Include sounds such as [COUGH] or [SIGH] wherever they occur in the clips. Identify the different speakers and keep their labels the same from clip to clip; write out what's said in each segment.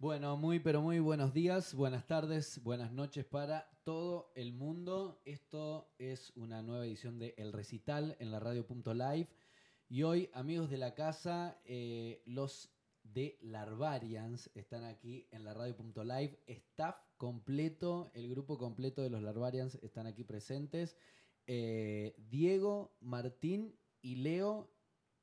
Speaker 1: Bueno, muy pero muy buenos días, buenas tardes, buenas noches para todo el mundo. Esto es una nueva edición de El Recital en la radio.live. Y hoy, amigos de la casa, eh, los de Larvarians están aquí en la radio.live. Staff completo, el grupo completo de los Larvarians están aquí presentes. Eh, Diego, Martín y Leo,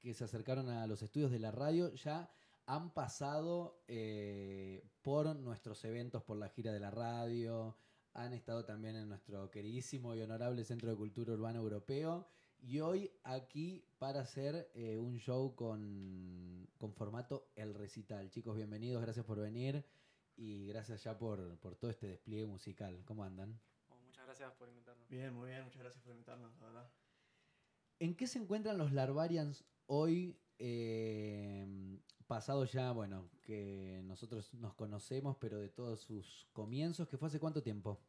Speaker 1: que se acercaron a los estudios de la radio, ya han pasado eh, por nuestros eventos, por la gira de la radio, han estado también en nuestro queridísimo y honorable Centro de Cultura Urbana Europeo y hoy aquí para hacer eh, un show con, con, formato El Recital. Chicos, bienvenidos, gracias por venir y gracias ya por, por todo este despliegue musical. ¿Cómo andan?
Speaker 2: Oh, muchas gracias por invitarnos.
Speaker 3: Bien, muy bien, muchas gracias por invitarnos, la verdad.
Speaker 1: ¿En qué se encuentran los Larvarians hoy eh, pasado ya, bueno, que nosotros nos conocemos, pero de todos sus comienzos, que fue hace cuánto tiempo?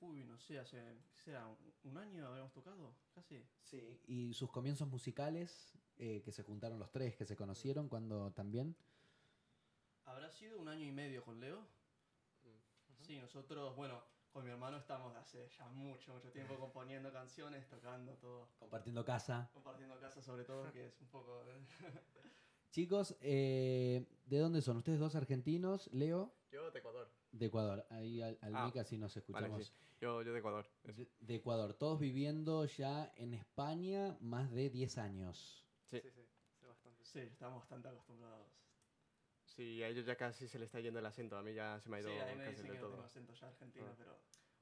Speaker 3: Uy, no sé, hace, ¿qué será? ¿Un año habíamos tocado? Casi.
Speaker 1: Sí. ¿Y sus comienzos musicales, eh, que se juntaron los tres, que se conocieron, cuando también?
Speaker 3: Habrá sido un año y medio con Leo. Sí, nosotros, bueno, con mi hermano estamos hace ya mucho, mucho tiempo componiendo canciones, tocando todo.
Speaker 1: Compartiendo casa.
Speaker 3: Compartiendo casa sobre todo, que es un poco... [LAUGHS]
Speaker 1: Chicos, eh, ¿de dónde son? ¿Ustedes dos argentinos? ¿Leo?
Speaker 4: Yo de Ecuador.
Speaker 1: De Ecuador. Ahí al, al
Speaker 4: Ah,
Speaker 1: mic así nos escuchamos.
Speaker 4: Vale, sí. yo, yo de Ecuador.
Speaker 1: de, de Ecuador. Todos viviendo ya en España más de 10 años.
Speaker 4: Sí.
Speaker 2: sí, sí, sé bastante.
Speaker 3: Sí, estamos bastante acostumbrados.
Speaker 4: Sí, a ellos ya casi se les está yendo el acento. A mí ya se me ha ido
Speaker 3: Sí, a mí me
Speaker 4: casi
Speaker 3: dicen
Speaker 4: de
Speaker 3: que no
Speaker 4: todo.
Speaker 3: tengo acento ya argentino,
Speaker 4: Ah.
Speaker 3: pero...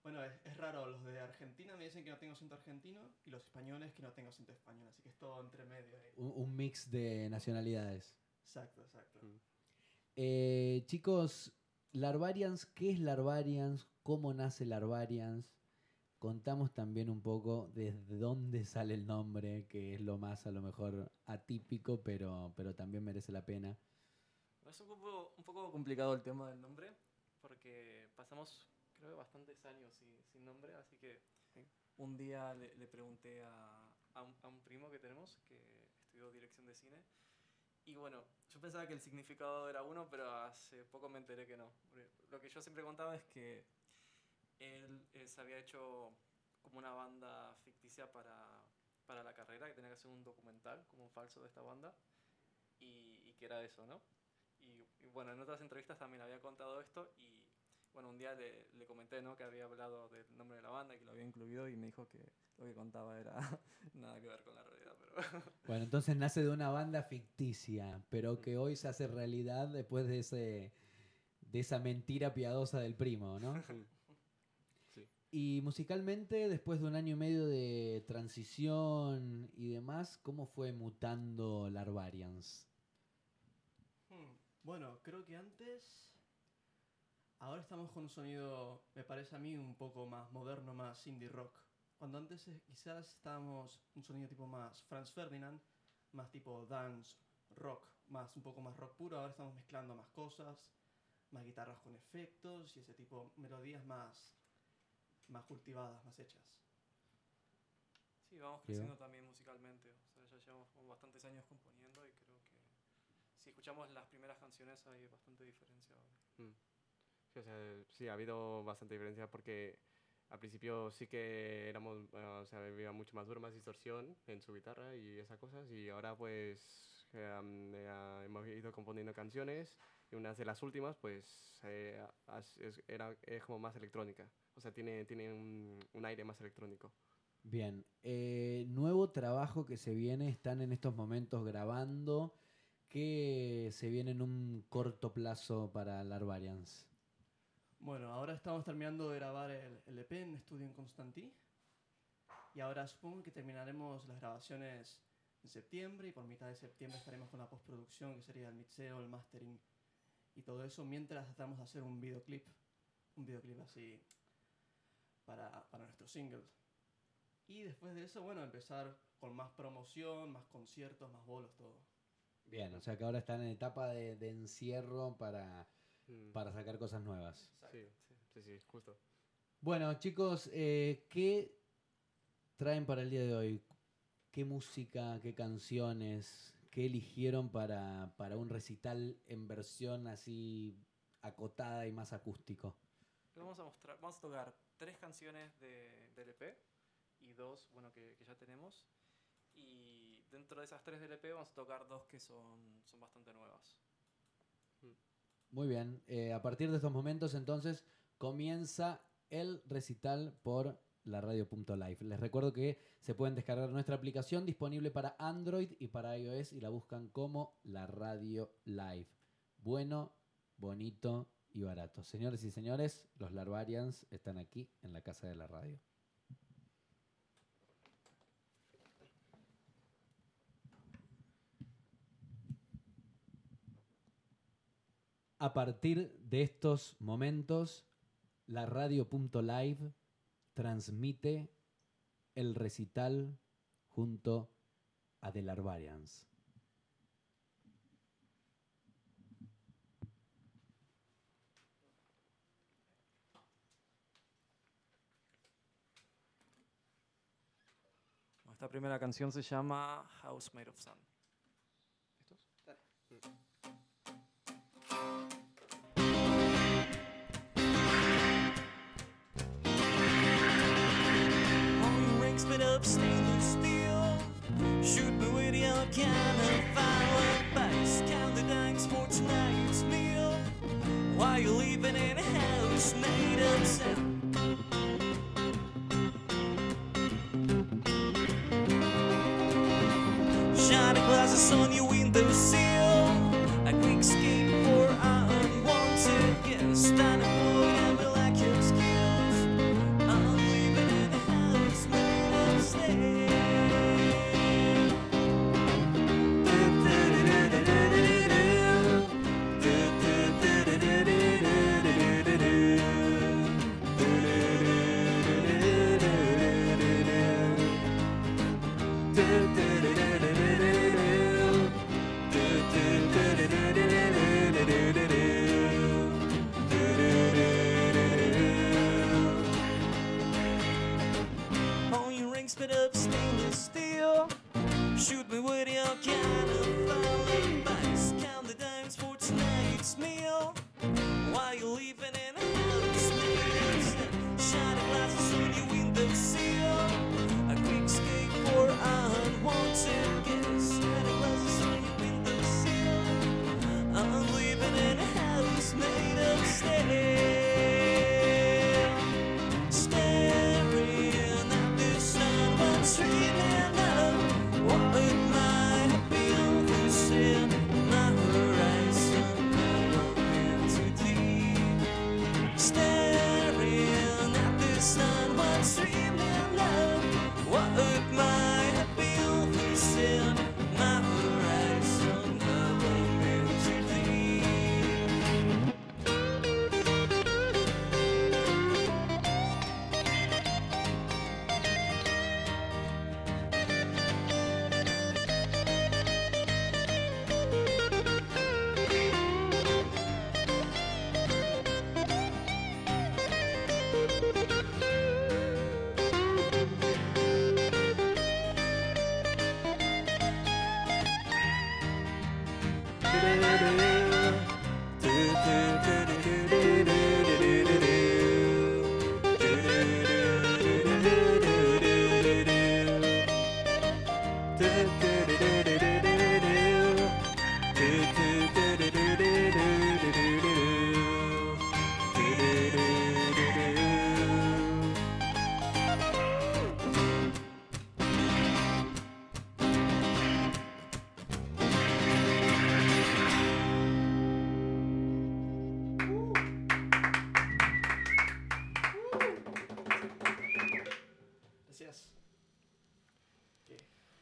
Speaker 3: Bueno, es, es raro, los de Argentina me dicen que no tengo acento argentino y los españoles que no tengo acento español, así que es todo entre medio ahí.
Speaker 1: Un, un mix de nacionalidades.
Speaker 3: Exacto, exacto.
Speaker 4: Mm.
Speaker 1: Eh, chicos, Larvarians, ¿qué es Larvarians? ¿Cómo nace Larvarians? Contamos también un poco desde dónde sale el nombre, que es lo más a lo mejor atípico, pero, pero también merece la pena.
Speaker 2: Es un poco, un poco complicado el tema del nombre, porque pasamos, creo que bastantes años sin, sin nombre, así que un día le, le pregunté a, a, un, a un primo que tenemos, que estudió dirección de cine, y bueno, yo pensaba que el significado era uno, pero hace poco me enteré que no. Lo que yo siempre contaba es que él eh, se había hecho como una banda ficticia para, para la carrera, que tenía que hacer un documental, como un falso de esta banda, y, y que era eso, ¿no? Bueno, en otras entrevistas también había contado esto y bueno, un día le, le comenté, ¿no? Que había hablado del nombre de la banda y que lo había incluido y me dijo que lo que contaba era [LAUGHS] nada que ver con la realidad, pero... [LAUGHS]
Speaker 1: Bueno, entonces nace de una banda ficticia, pero que hoy se hace realidad después de ese de esa mentira piadosa del primo, ¿no? [LAUGHS]
Speaker 4: Sí.
Speaker 1: Y musicalmente, después de un año y medio de transición y demás, ¿cómo fue mutando Larvarians?
Speaker 3: Bueno, creo que antes... Ahora estamos con un sonido, me parece a mí, un poco más moderno, más indie rock. Cuando antes eh, quizás estábamos un sonido tipo más Franz Ferdinand, más tipo dance, rock, más un poco más rock puro. Ahora estamos mezclando más cosas, más guitarras con efectos y ese tipo melodías más, más cultivadas, más hechas.
Speaker 2: Sí, vamos creciendo también musicalmente, o sea, ya llevamos como bastantes años componiendo y creo que si escuchamos las primeras canciones hay bastante diferencia.
Speaker 4: Mm. Sí, o sea, sí, ha habido bastante diferencia porque al principio sí que éramos, eh, o sea, había mucho más duro, más distorsión en su guitarra y esas cosas y ahora pues eh, eh, hemos ido componiendo canciones y unas de las últimas pues eh, es, era, es como más electrónica, o sea, tiene, tiene un, un aire más electrónico.
Speaker 1: Bien, eh, nuevo trabajo que se viene, están en estos momentos grabando, que se viene en un corto plazo para Larvarians.
Speaker 3: Bueno, ahora estamos terminando de grabar el, EP en estudio en Constantí. Y ahora supongo que terminaremos las grabaciones en septiembre y por mitad de septiembre estaremos con la postproducción, que sería el mixeo, el mastering y todo eso, mientras tratamos de hacer un videoclip, un videoclip así para, para nuestros singles. Y después de eso, bueno, empezar con más promoción, más conciertos, más bolos, todo.
Speaker 1: Bien, o sea que ahora están en etapa de, de encierro para,
Speaker 4: Mm.
Speaker 1: para sacar cosas nuevas.
Speaker 4: Sí, sí, sí, justo.
Speaker 1: Bueno, chicos, eh, ¿qué traen para el día de hoy? ¿Qué música, qué canciones, que eligieron para, para un recital en versión así acotada y más acústico?
Speaker 5: Vamos a mostrar, vamos a tocar tres canciones de, del EP y dos, bueno, que, que ya tenemos. Y dentro de esas tres del EP vamos a tocar dos que son, son bastante nuevas.
Speaker 1: Muy bien. eh, a partir de estos momentos, entonces, comienza el recital por la radio.live. Les recuerdo que se pueden descargar nuestra aplicación disponible para Android y para iOS y la buscan como la radio live. Bueno, bonito y barato. Señores y señores, los Larvarians están aquí en la casa de la radio. A partir de estos momentos, la radio.live transmite el recital junto a The Larvarians.
Speaker 5: Esta primera canción se llama House Made of Sun.
Speaker 2: Made of stainless steel. Shoot me with your of fireplace. Count the dimes for tonight's meal. While you're living in a house made of sand.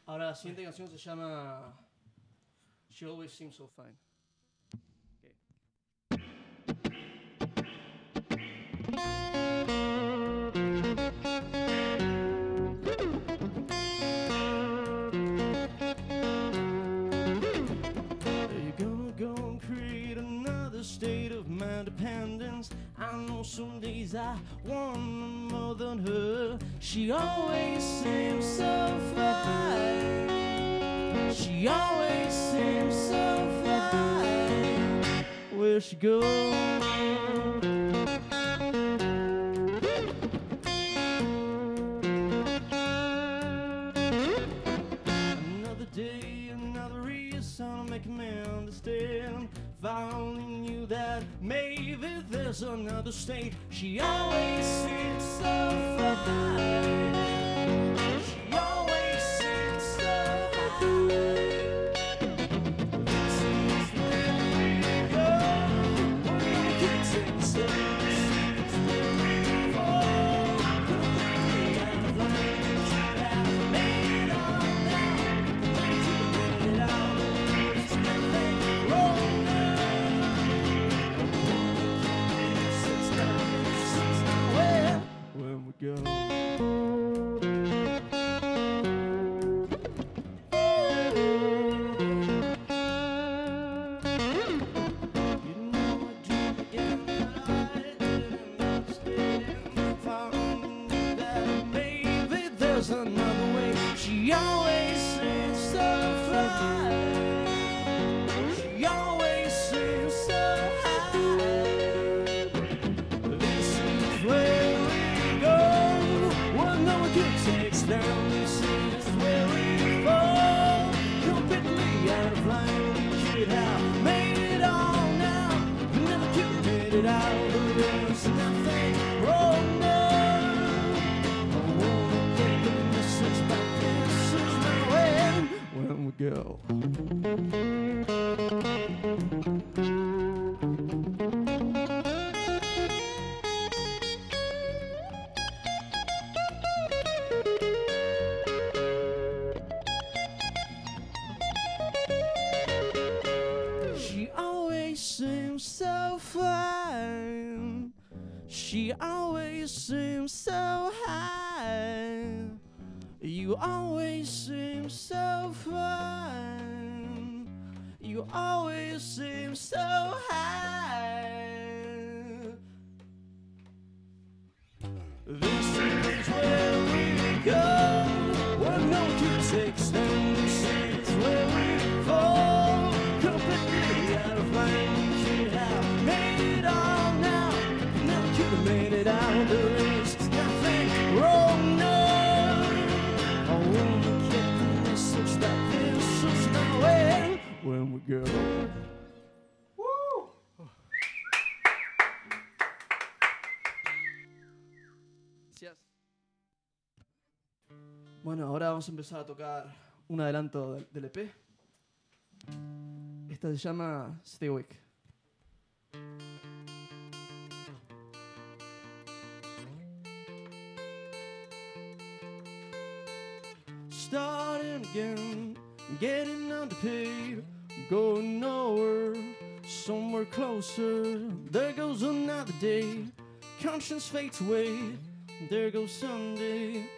Speaker 3: Ahora la siguiente canción se llama She Always Seems So Fine. Ok. You're gonna go and create another state of my dependence. I know some days I want than her. She always seems so fine. She always seems so fine. Where she goes. make a man understand if I only knew that maybe there's another state, she always seems so fine. go. She always seems so high. You always seem so fine. You always seem so when we get older. Bueno, ahora vamos a empezar a tocar un adelanto del, EP. Esta se llama Stay Awake. Starting again, getting. go nowhere, somewhere closer. There goes another day, conscience fades away. There goes Sunday.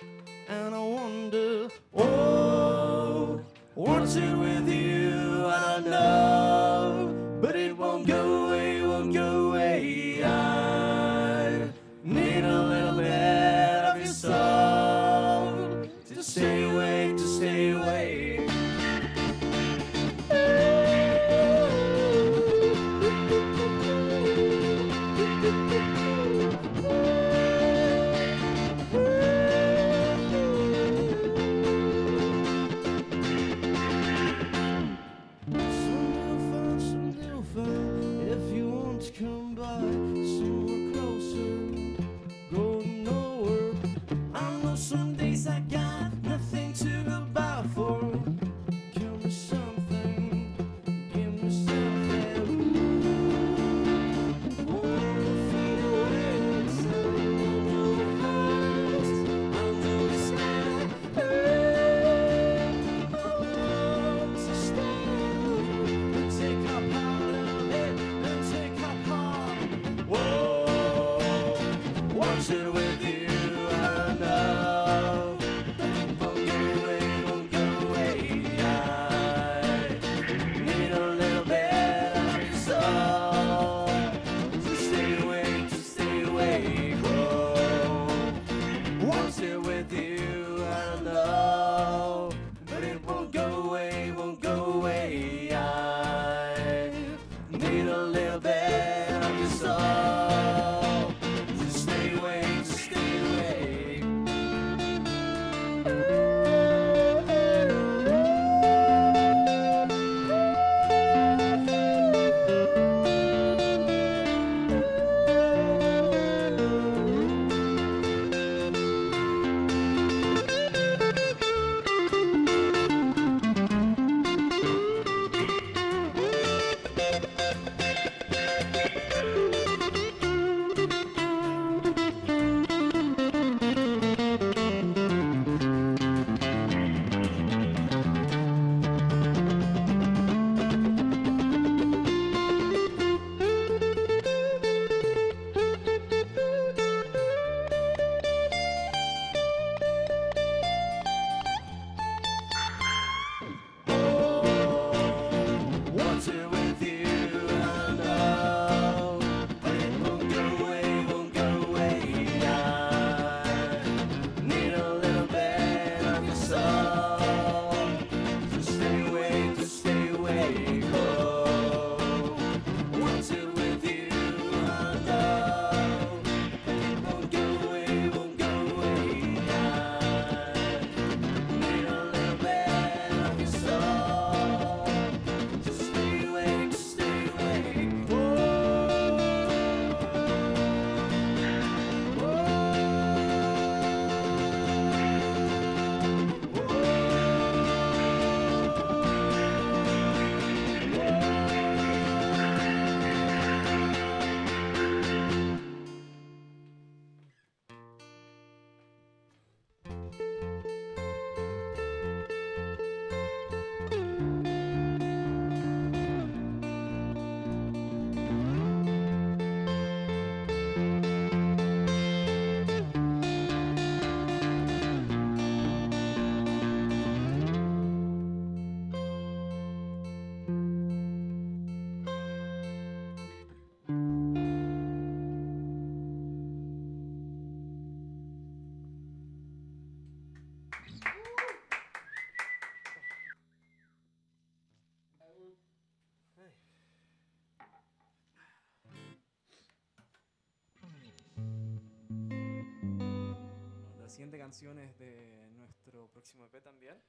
Speaker 5: siguiente canción es de nuestro próximo EP también.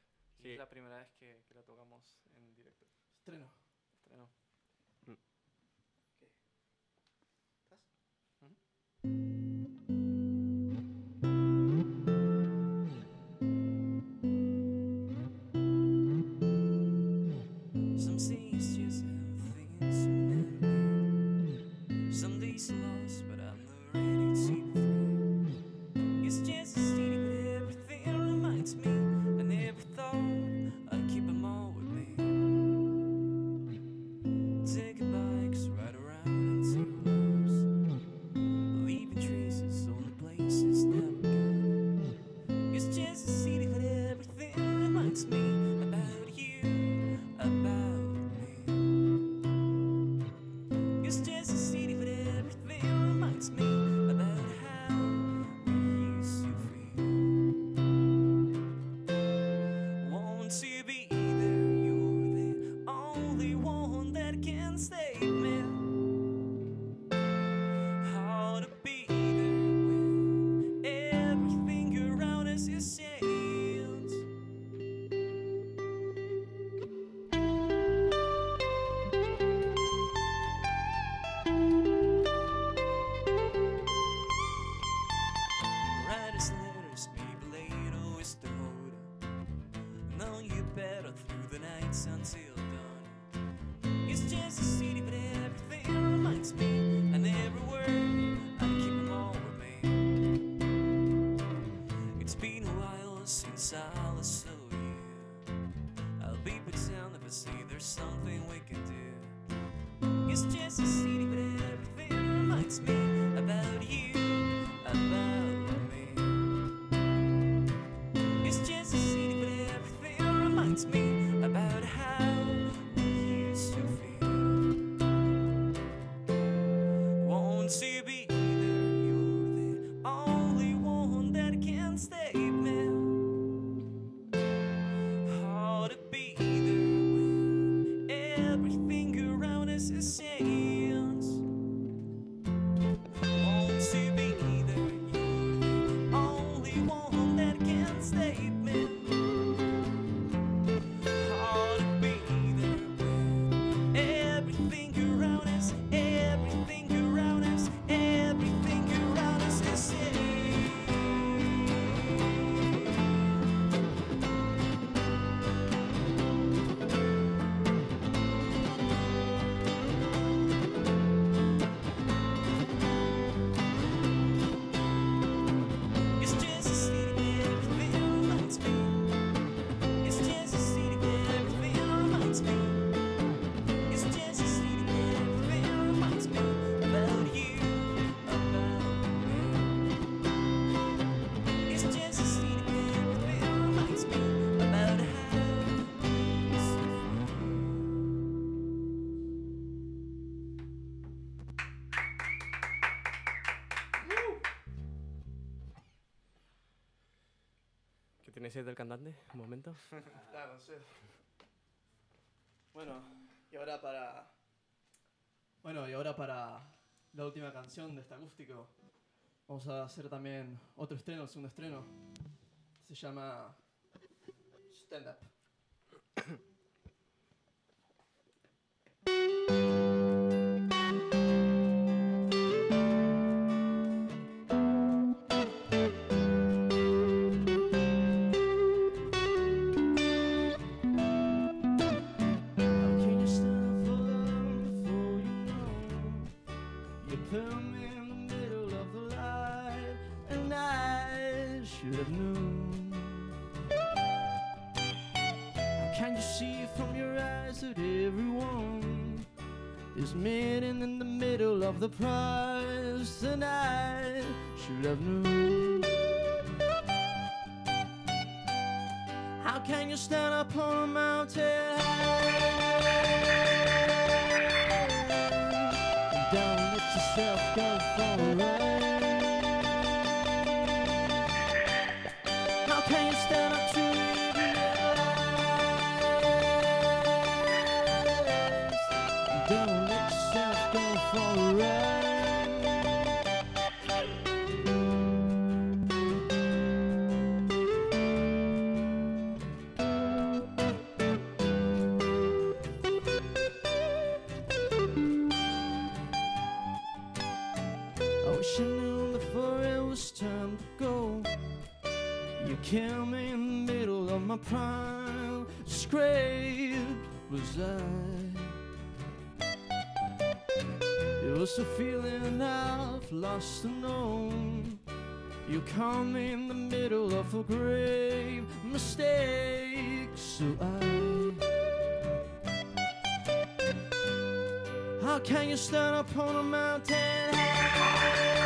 Speaker 4: Sí.
Speaker 5: Y es la primera vez que, que la tocamos en directo.
Speaker 3: Estreno.
Speaker 2: silence so you. I'll be pretend if I see there's something we can do. It's just a
Speaker 4: del cantante? Un momento. [LAUGHS]
Speaker 3: Bueno, y ahora para. Bueno, y ahora para la última canción de este acústico. Vamos a hacer también otro estreno, el segundo estreno. Se llama Stand Up. surprised and I should have known. How can you stand upon a mountain high? My was I. It was a feeling I've lost and known. You caught me in the middle of a grave mistake, so I. How can you stand up on a mountain high?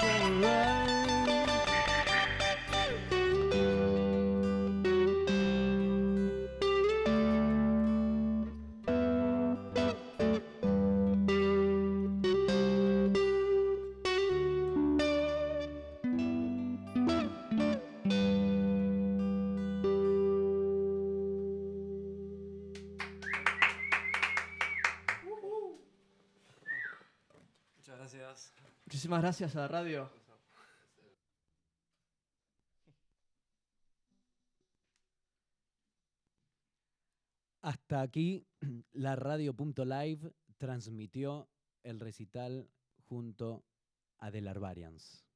Speaker 3: forever. Gracias a la radio.
Speaker 1: Hasta aquí la radio.live transmitió el recital junto a The Larvarians.